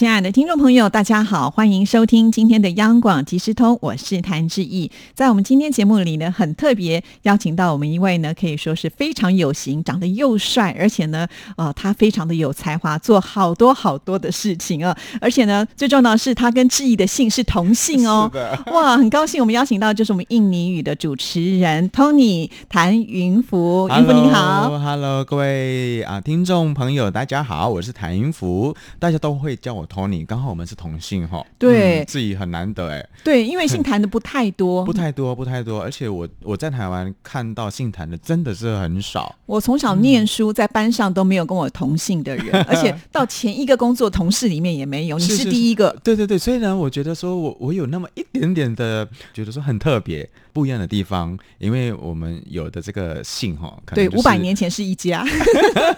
亲爱的听众朋友，大家好，欢迎收听今天的央广即时通，我是谭志毅。在我们今天节目里呢，很特别邀请到我们一位呢，可以说是非常有型，长得又帅，而且呢，呃，他非常的有才华，做好多好多的事情啊。而且呢，最重要的是他跟志毅的姓是同姓哦。哇，很高兴我们邀请到就是我们印尼语的主持人 Tony 谭云福，云福你好，Hello，各位啊听众朋友，大家好，我是谭云福，大家都会叫我。Tony，刚好我们是同性哈，对，自己很难得哎，对，因为姓谭的不太多，不太多，不太多，而且我我在台湾看到姓谭的真的是很少。我从小念书，在班上都没有跟我同姓的人，而且到前一个工作同事里面也没有，你是第一个。对对对，虽然，我觉得说我我有那么一点点的觉得说很特别。不一样的地方，因为我们有的这个姓哈，对，五百年前是一家，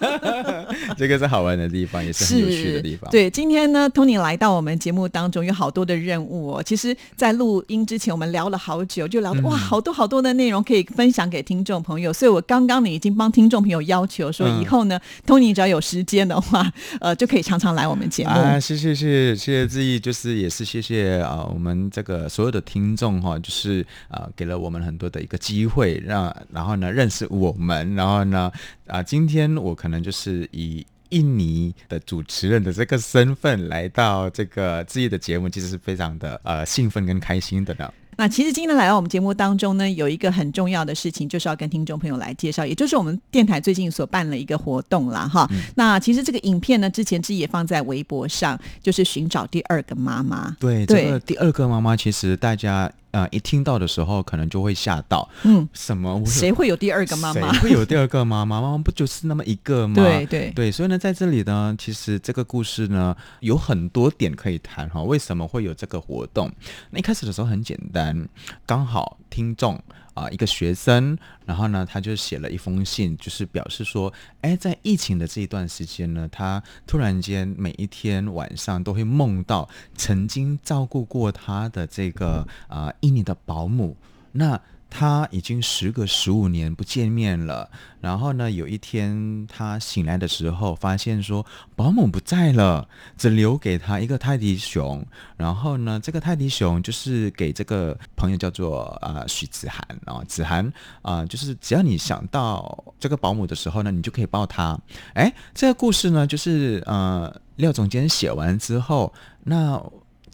这个是好玩的地方，也是很有趣的地方。对，今天呢，Tony 来到我们节目当中，有好多的任务哦。其实，在录音之前，我们聊了好久，就聊哇，好多好多的内容可以分享给听众朋友。所以我刚刚呢，已经帮听众朋友要求说，以后呢，Tony 只要有时间的话，呃，就可以常常来我们节目啊。谢谢谢谢谢谢志毅，就是也是谢谢啊，我们这个所有的听众哈，就是啊。给了我们很多的一个机会，让然后呢认识我们，然后呢啊，今天我可能就是以印尼的主持人的这个身份来到这个志毅的节目，其实是非常的呃兴奋跟开心的呢。那其实今天来到我们节目当中呢，有一个很重要的事情，就是要跟听众朋友来介绍，也就是我们电台最近所办了一个活动啦。哈。那其实这个影片呢，之前志毅也放在微博上，就是寻找第二个妈妈。对，这个第二个妈妈，其实大家。啊，一听到的时候，可能就会吓到。嗯，什么？谁会有第二个妈妈？会有第二个妈妈？妈妈不就是那么一个吗？对对对，所以呢，在这里呢，其实这个故事呢，有很多点可以谈哈。为什么会有这个活动？那一开始的时候很简单，刚好听众。啊，一个学生，然后呢，他就写了一封信，就是表示说，哎，在疫情的这一段时间呢，他突然间每一天晚上都会梦到曾经照顾过他的这个啊印尼的保姆，那。他已经时隔十五年不见面了，然后呢，有一天他醒来的时候，发现说保姆不在了，只留给他一个泰迪熊。然后呢，这个泰迪熊就是给这个朋友叫做啊许子涵啊，子涵啊，就是只要你想到这个保姆的时候呢，你就可以抱他。哎，这个故事呢，就是呃廖总监写完之后，那。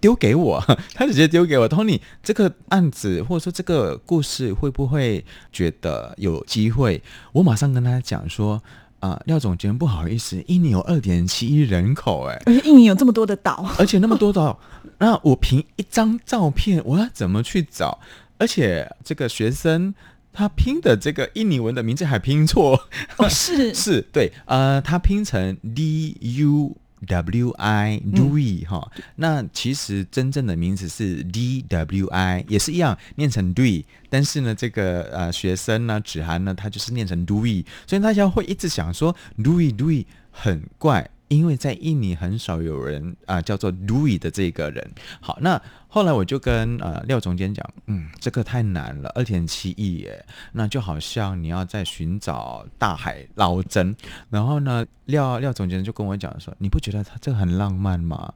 丢给我，他直接丢给我。Tony，这个案子或者说这个故事会不会觉得有机会？我马上跟他讲说，啊，廖总监不好意思，印尼有二点七亿人口，哎，而且印尼有这么多的岛，而且那么多岛，那我凭一张照片，我要怎么去找？而且这个学生他拼的这个印尼文的名字还拼错，哦，是 是，对，呃，他拼成 D U。W I Dui 哈，那其实真正的名字是 D W I，也是一样念成 Dui，但是呢，这个呃学生呢，子涵呢，他就是念成 Dui，所以大家会一直想说 Dui Dui 很怪。因为在印尼很少有人啊叫做 Louis 的这个人。好，那后来我就跟呃廖总监讲，嗯，这个太难了，二点七亿耶，那就好像你要在寻找大海捞针。然后呢，廖廖总监就跟我讲说，你不觉得他这很浪漫吗？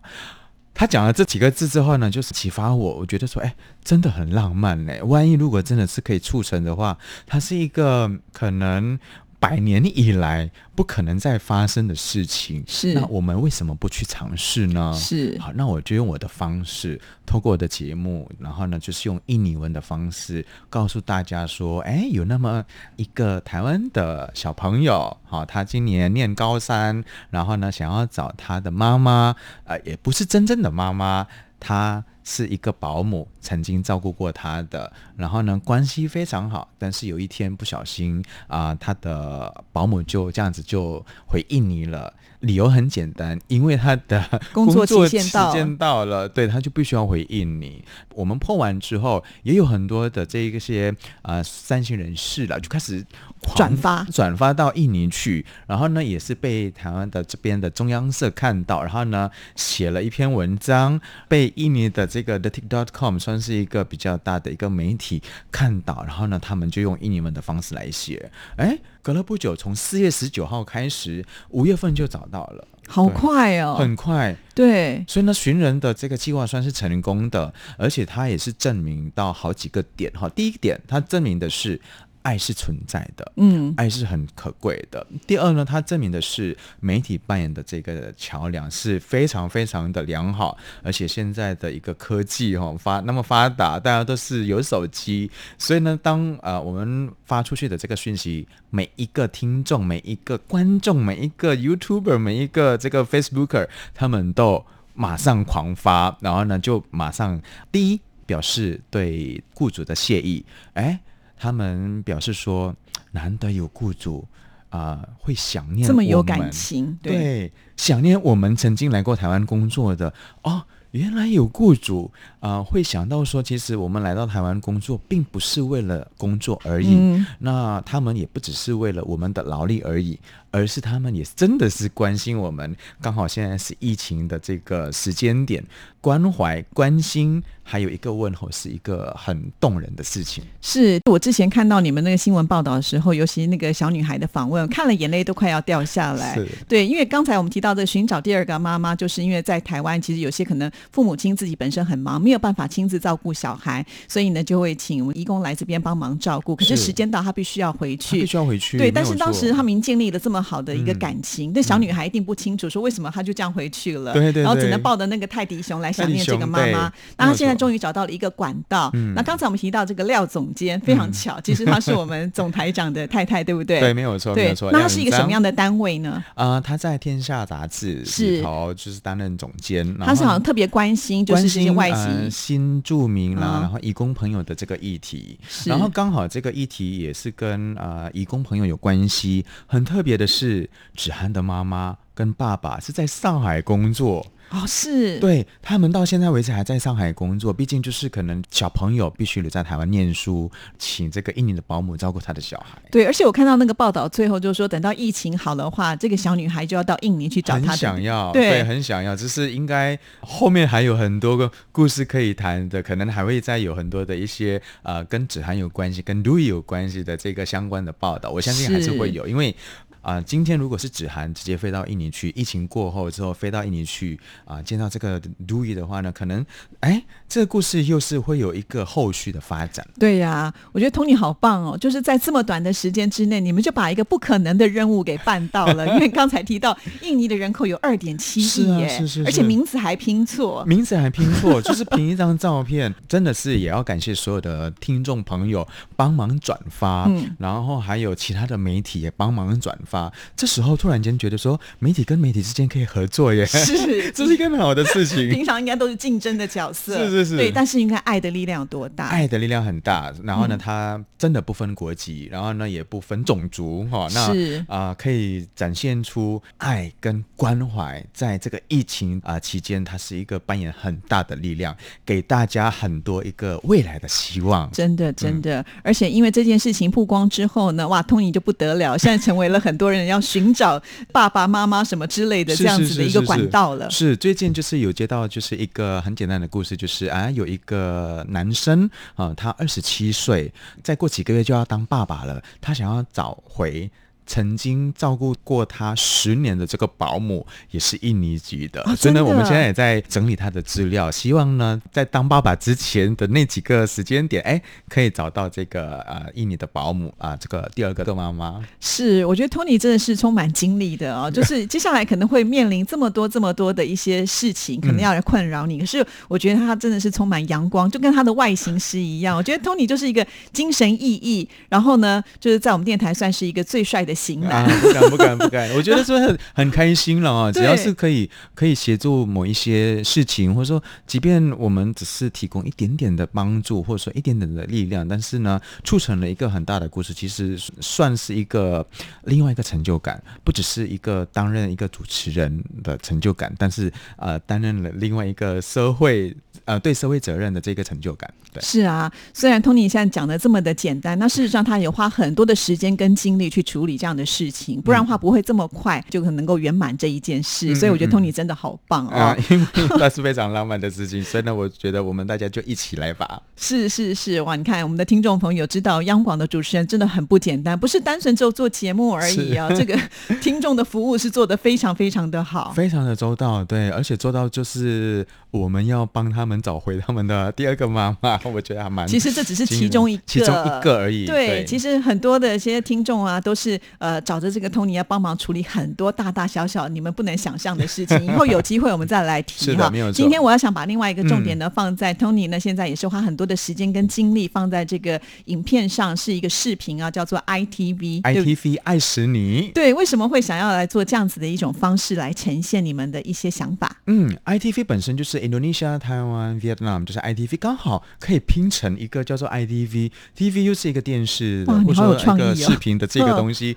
他讲了这几个字之后呢，就是启发我，我觉得说，哎，真的很浪漫嘞。万一如果真的是可以促成的话，它是一个可能。百年以来不可能再发生的事情，是那我们为什么不去尝试呢？是好，那我就用我的方式，透过我的节目，然后呢，就是用印尼文的方式告诉大家说，哎，有那么一个台湾的小朋友，好，他今年念高三，然后呢，想要找他的妈妈，呃，也不是真正的妈妈，他是一个保姆。曾经照顾过他的，然后呢关系非常好，但是有一天不小心啊、他的保姆就这样子就回印尼了。理由很简单，因为他的 工作期限期到间到了，对，他就必须要回印尼。我们破完之后，也有很多的这一些啊、呃、三星人士了，就开始转发转发到印尼去，然后呢，也是被台湾的这边的中央社看到，然后呢，写了一篇文章，被印尼的这个 The Tik.com 算是一个比较大的一个媒体看到，然后呢，他们就用印尼文的方式来写，哎，隔了不久，从四月十九号开始，五月份就找到了，好快哦，很快。对，所以呢，寻人的这个计划算是成功的，而且它也是证明到好几个点哈。第一点，它证明的是爱是存在的，嗯，爱是很可贵的。第二呢，它证明的是媒体扮演的这个桥梁是非常非常的良好，而且现在的一个科技哈、发那么发达，大家都是有手机，所以呢，当呃我们发出去的这个讯息，每一个听众、每一个观众、每一个 YouTuber、每一个这个 Facebooker，他们都马上狂发，然后呢就马上第一表示对雇主的谢意，哎。他们表示说，难得有雇主啊、会想念这么有感情，对，对，想念我们曾经来过台湾工作的哦。原来有雇主啊、会想到说，其实我们来到台湾工作，并不是为了工作而已。嗯那他们也不只是为了我们的劳力而已，而是他们也真的是关心我们。刚好现在是疫情的这个时间点，关怀、关心，还有一个问候，是一个很动人的事情。是我之前看到你们那个新闻报道的时候，尤其那个小女孩的访问，看了眼泪都快要掉下来。是对，因为刚才我们提到的寻找第二个妈妈，就是因为在台湾，其实有些可能父母亲自己本身很忙，没有办法亲自照顾小孩，所以呢就会请义工来这边帮忙照顾。可是是时间到，他必须要回去他必。须要回去。对，但是当时他们已经建立了这么好的一个嗯感情，那、小女孩一定不清楚说为什么她就这样回去了，对对然后只能抱着那个泰迪熊来想念这个妈妈。那她现在错终于找到了一个管道。嗯那刚才我们提到这个廖总监非常巧，其实她是我们总台长的太太，对不对？对，没有错，没有错。那她是一个什么样的？的单位呢？啊、他在《天下》杂志是里头就是担任总监，然她是好像特别关心就是关这些心外籍，呃、新住民啦，嗯。然后义工朋友的这个议题，然后刚好这个议题也是跟呃义工朋友有关系。很特别的是，芷涵的妈妈跟爸爸是在上海工作，哦是，对他们到现在为止还在上海工作。毕竟就是可能小朋友必须留在台湾念书，请这个印尼的保姆照顾他的小孩。对，而且我看到那个报道，最后就说等到疫情好的话，这个小女孩就要到印尼去找她很想要，对很想要，只是应该后面还有很多个故事可以谈的，可能还会再有很多的一些呃跟子涵有关系、跟 Louis 有关系的这个相关的报道，我相信还是会有，因为。啊、今天如果是子涵直接飞到印尼去，疫情过后之后飞到印尼去啊、见到这个 Louis 的话呢，可能哎，这个故事又是会有一个后续的发展。对呀、我觉得 Tony 好棒哦，就是在这么短的时间之内，你们就把一个不可能的任务给办到了。因为刚才提到印尼的人口有二点七是啊亿耶，是是而且名字还拼错。名字还拼错，就是凭一张照片，真的是也要感谢所有的听众朋友帮忙转发，嗯然后还有其他的媒体也帮忙转发。这时候突然间觉得说，媒体跟媒体之间可以合作耶，是。这是一个很好的事情。平。常应该都是竞争的角色，是是是。对，但是应该爱的力量有多大？爱的力量很大，然后呢，嗯。它真的不分国籍，然后呢也不分种族哈、那是。啊、可以展现出爱跟关怀，在这个疫情啊、期间，它是一个扮演很大的力量，给大家很多一个未来的希望。真的，嗯。真的，而且因为这件事情曝光之后呢，哇，Tony 就不得了，现在成为了很多人要寻找爸爸妈妈什么之类的这样子的一个管道了。是最近就是有接到就是一个很简单的故事，就是啊有一个男生啊，他二十七岁，再过几个月就要当爸爸了，他想要找回。曾经照顾过他十年的这个保姆也是印尼籍的，哦所以呢，真的我们现在也在整理他的资料，希望呢，在当爸爸之前的那几个时间点，哎，可以找到这个呃印尼的保姆啊、这个第二个的妈妈。是，我觉得 Tony 真的是充满精力的哦，就是接下来可能会面临这么多这么多的一些事情，可能要来困扰你。可是我觉得他真的是充满阳光，就跟他的外形是一样。我觉得 Tony 就是一个精神奕奕，然后呢，就是在我们电台算是一个最帅的的型啊。，不敢不敢不敢，我觉得说很 很开心了啊！只要是可以可以协助某一些事情，或者说，即便我们只是提供一点点的帮助，或者说一点点的力量，但是呢，促成了一个很大的故事，其实算是一个另外一个成就感，不只是一个担任一个主持人的成就感，但是呃，担任了另外一个社会呃对社会责任的这个成就感。对，是啊，虽然 Tony 现在讲的这么的简单，那事实上他也花很多的时间跟精力去处理这样的事情，不然的话不会这么快就能够圆满这一件事。嗯所以我觉得嗯 Tony 真的好棒哦。啊、因为 那是非常浪漫的事情，所以呢，我觉得我们大家就一起来吧。是是是，哇！你看我们的听众朋友知道，央广的主持人真的很不简单，不是单纯只有做节目而已啊。这个 听众的服务是做的非常非常的好。非常的周到，对，而且做到就是我们要帮他们找回他们的第二个妈妈，我觉得还蛮其实这只是其中一个，其中一个而已。对，其实实很多的一些听众啊，都是呃找着这个 Tony 要帮忙处理很多大大小小你们不能想象的事情。以后有机会我们再来提哈。今天我要想把另外一个重点呢、放在 Tony 呢，现在也是花很多的时间跟精力放在这个影片上，是一个视频啊，叫做 ITV，ITV 爱死你。对，为什么会想要来做这样子的一种方式来呈现你们的一些想法？嗯，ITV 本身就是 Indonesia、台湾、Vietnam，就是 ITV，刚好可以拼成一个叫做 ITV，TV 又是一个电视或者说一个视频的这个嗯东西。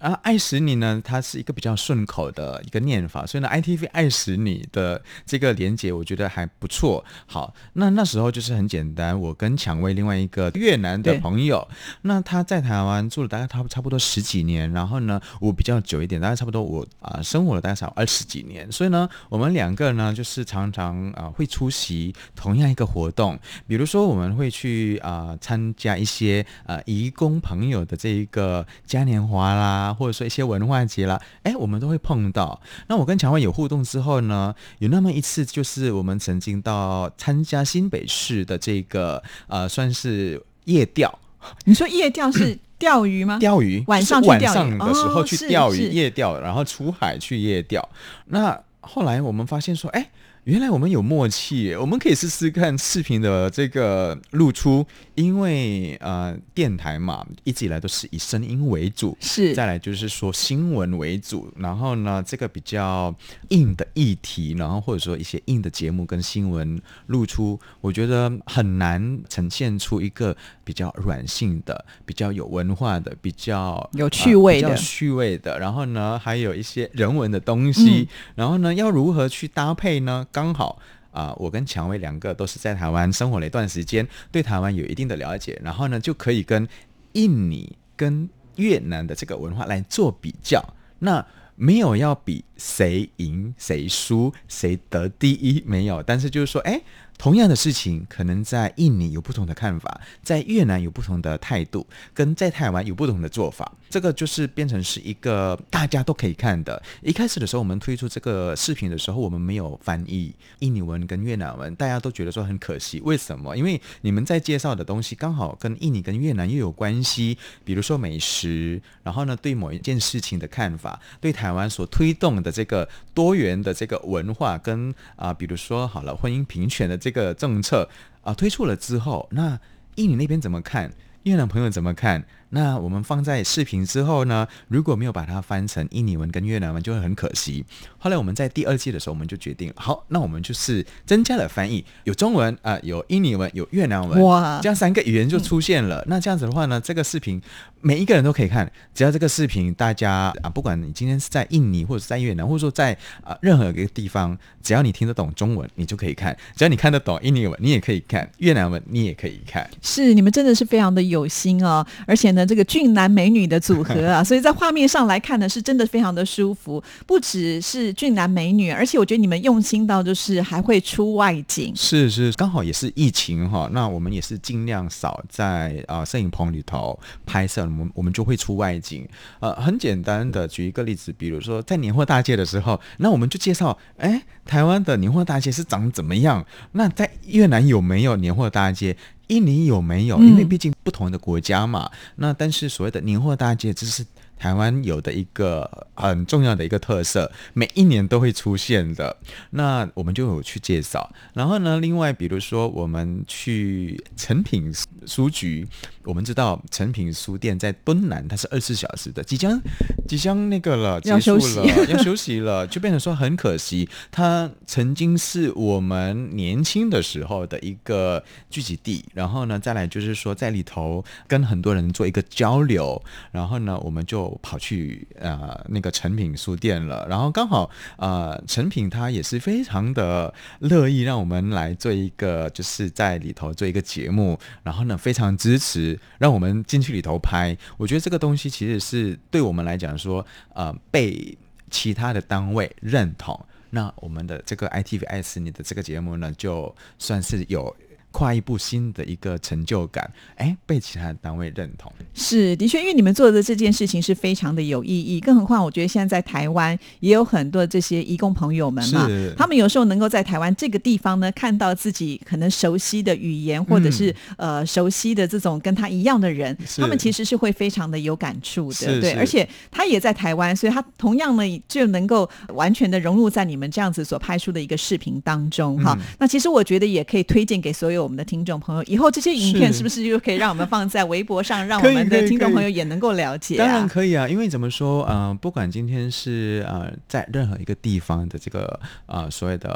啊，爱死你呢，它是一个比较顺口的一个念法，所以呢，ITV 爱死你的这个连接，我觉得还不错。好，那那时候就是很简单，我跟蔷薇另外一个越南的朋友，那他在台湾住了大概差不差不多十几年，然后呢，我比较久一点，大概差不多我啊、生活了大概少二十几年，所以呢，我们两个呢就是常常啊、会出席同样一个活动，比如说我们会去啊、参加一些呃义工朋友的这一个嘉年华啦，或者说一些文化节啦，哎，我们都会碰到。那我跟蔷薇有互动之后呢，有那么一次就是我们曾经到参加新北市的这个呃算是夜钓。你说夜钓是 钓鱼吗？钓鱼，晚上去钓鱼晚上的时候去钓鱼、是夜钓，然后出海去夜钓。那后来我们发现说，哎，原来我们有默契，我们可以试试看视频的这个露出，因为呃电台嘛，一直以来都是以声音为主，是。再来就是说新闻为主，然后呢，这个比较硬的议题，然后或者说一些硬的节目跟新闻露出，我觉得很难呈现出一个比较软性的、比较有文化的、比较有趣味的。呃比较趣味的，然后呢，还有一些人文的东西，嗯。然后呢，要如何去搭配呢？刚好。啊、我跟蔷薇两个都是在台湾生活了一段时间，对台湾有一定的了解，然后呢，就可以跟印尼跟越南的这个文化来做比较。那没有要比谁赢谁输谁得第一，没有。但是就是说，哎，同样的事情，可能在印尼有不同的看法，在越南有不同的态度，跟在台湾有不同的做法。这个就是变成是一个大家都可以看的。一开始的时候，我们推出这个视频的时候，我们没有翻译印尼文跟越南文，大家都觉得说很可惜。为什么？因为你们在介绍的东西刚好跟印尼跟越南又有关系，比如说美食，然后呢，对某一件事情的看法，对台湾所推动的这个多元的这个文化跟啊、比如说好了婚姻平权的这个政策啊、推出了之后，那印尼那边怎么看？越南朋友怎么看？那我们放在视频之后呢，如果没有把它翻成印尼文跟越南文，就会很可惜。后来我们在第二季的时候，我们就决定，好，那我们就是增加了翻译，有中文啊、有印尼文，有越南文，哇这样三个语言就出现了。那这样子的话呢，这个视频每一个人都可以看，只要这个视频大家啊，不管你今天是在印尼或者是在越南，或者说在啊任何一个地方，只要你听得懂中文，你就可以看；只要你看得懂印尼文，你也可以看；越南文你也可以看。是，你们真的是非常的有心哦，而且呢，这个俊男美女的组合啊，所以在画面上来看呢，是真的非常的舒服。不只是俊男美女，而且我觉得你们用心到就是还会出外景。是是，刚好也是疫情哈，那我们也是尽量少在啊、摄影棚里头拍摄，我们我们就会出外景。呃，很简单的举一个例子，比如说在年货大街的时候，那我们就介绍，哎，台湾的年货大街是长怎么样？那在越南有没有年货大街？印尼有没有？因为嗯毕竟不同的国家嘛。那但是所谓的年货大街，这是台湾有的一个很重要的一个特色，每一年都会出现的。那我们就有去介绍。然后呢，另外比如说我们去成品书局，我们知道成品书店在敦南，它是二十四小时的，即将即将那个了，结束了，要休息了，就变成说很可惜。它曾经是我们年轻的时候的一个聚集地，然后呢，再来就是说在里头跟很多人做一个交流，然后呢，我们就跑去呃那个诚品书店了，然后刚好呃诚品它也是非常的乐意让我们来做一个就是在里头做一个节目，然后呢非常支持让我们进去里头拍，我觉得这个东西其实是对我们来讲说呃被其他的单位认同。那我们的这个 ITVS 你的这个节目呢，就算是有。跨一步新的一个成就感，哎，被其他的单位认同是的确，因为你们做的这件事情是非常的有意义。更何况，我觉得现在在台湾也有很多这些义工朋友们嘛，他们有时候能够在台湾这个地方呢，看到自己可能熟悉的语言，或者是呃熟悉的这种跟他一样的人，他们其实是会非常的有感触的。对，而且他也在台湾，所以他同样呢就能够完全的融入在你们这样子所拍出的一个视频当中哈。那其实我觉得也可以推荐给所有。我们的听众朋友，以后这些影片是不是就可以让我们放在微博上，让我们的听众朋友也能够了解？当然可以啊，因为怎么说，嗯，不管今天是呃在任何一个地方的这个呃所谓的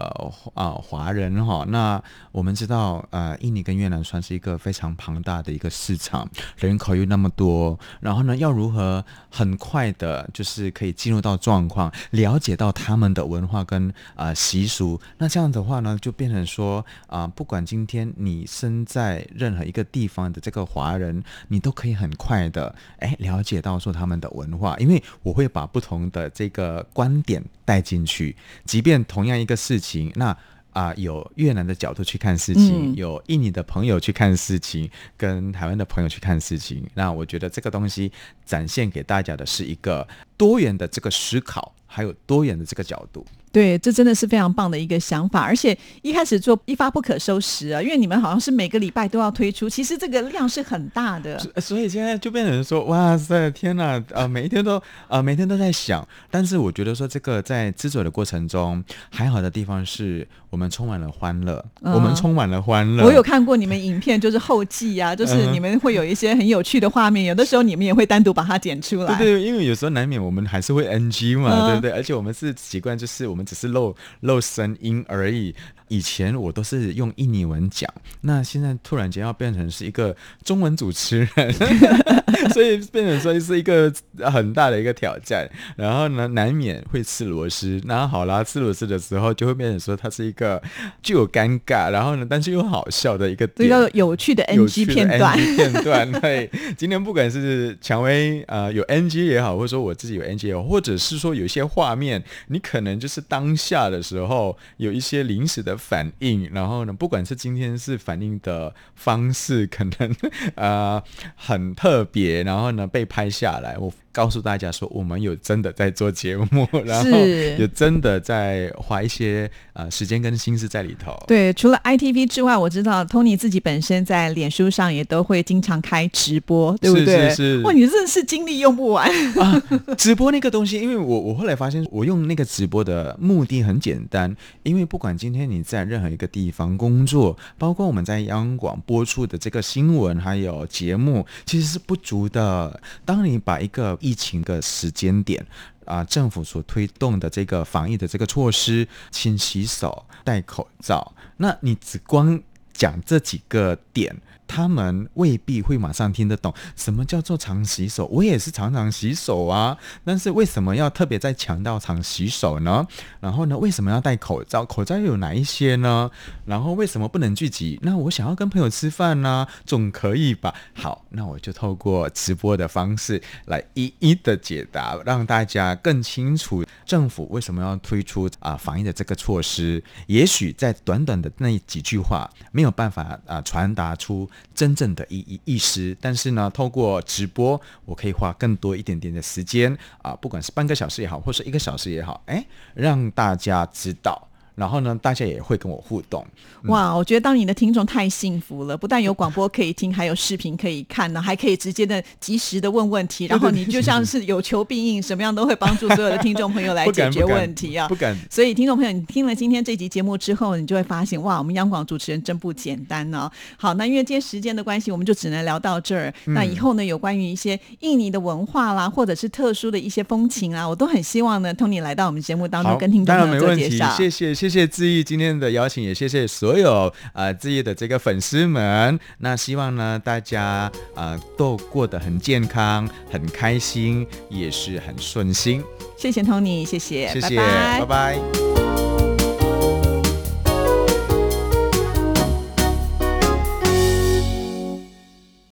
啊华人哈，那我们知道呃印尼跟越南算是一个非常庞大的一个市场，人口又那么多，然后呢要如何很快的，就是可以进入到状况，了解到他们的文化跟啊习俗，那这样的话呢，就变成说啊，不管今天。你身在任何一个地方的这个华人，你都可以很快的哎了解到说他们的文化，因为我会把不同的这个观点带进去，即便同样一个事情，那啊有越南的角度去看事情，有印尼的朋友去看事情，跟台湾的朋友去看事情，那我觉得这个东西展现给大家的是一个多元的这个思考，还有多元的这个角度。对，这真的是非常棒的一个想法，而且一开始做一发不可收拾啊，因为你们好像是每个礼拜都要推出，其实这个量是很大的，所以现在就变成说，哇塞，天哪，呃，每一天都呃每天都在想，但是我觉得说这个在制作的过程中，还好的地方是我们充满了欢乐，我们充满了欢乐。我有看过你们影片，就是后记啊，就是你们会有一些很有趣的画面，有的时候你们也会单独把它剪出来，对对，因为有时候难免我们还是会 NG 嘛，对不对？而且我们是习惯就是我们。我们只是露露声音而已。以前我都是用印尼文讲，那现在突然间要变成是一个中文主持人，所以变成说是一个很大的一个挑战。然后呢，难免会吃螺丝。那好啦，吃螺丝的时候就会变成说它是一个具有尴尬，然后呢，但是又好笑的一个比较有趣的 NG 片段。片段对，今天不管是蔷薇呃有 NG 也好，或者说我自己有 NG 也好，或者是说有一些画面，你可能就是当下的时候有一些临时的。反应，然后呢？不管是今天是反应的方式，可能呃很特别，然后呢被拍下来，我。告诉大家说，我们有真的在做节目，然后也真的在花一些呃时间跟心思在里头。对，除了 ITV 之外，我知道 Tony 自己本身在脸书上也都会经常开直播，对不对？是是。哇，你真的是精力用不完啊！直播那个东西，因为我我后来发现，我用那个直播的目的很简单，因为不管今天你在任何一个地方工作，包括我们在央广播出的这个新闻还有节目，其实是不足的。当你把一个疫情的时间点啊，政府所推动的这个防疫的这个措施，勤洗手、戴口罩，那你只光讲这几个点。他们未必会马上听得懂什么叫做常洗手，我也是常常洗手啊。但是为什么要特别在强调常洗手呢？然后呢，为什么要戴口罩？口罩又有哪一些呢？然后为什么不能聚集？那我想要跟朋友吃饭呢，总可以吧？好，那我就透过直播的方式来一一的解答，让大家更清楚政府为什么要推出啊防疫的这个措施。也许在短短的那几句话没有办法啊传达出。真正的意意意识，但是呢，透过直播，我可以花更多一点点的时间啊，不管是半个小时也好，或是一个小时也好，哎，让大家知道，然后呢，大家也会跟我互动。哇，我觉得当你的听众太幸福了，不但有广播可以听，还有视频可以看呢，还可以直接的、及时的问问题，然后你就像是有求必应，什么样都会帮助所有的听众朋友来解决问题啊！不敢。所以听众朋友，你听了今天这集节目之后，你就会发现，哇，我们央广主持人真不简单呢。好，那因为今天时间的关系，我们就只能聊到这儿。那以后呢，有关于一些印尼的文化啦，或者是特殊的一些风情啊，我都很希望呢，Tony 来到我们节目当中跟听众朋友做介绍。谢谢，谢谢志毅今天的邀请，也谢谢所有呃志毅的这个粉丝们。那希望呢，大家呃都过得很健康、很开心，也是很顺心。谢谢 Tony，谢谢，谢谢，拜拜。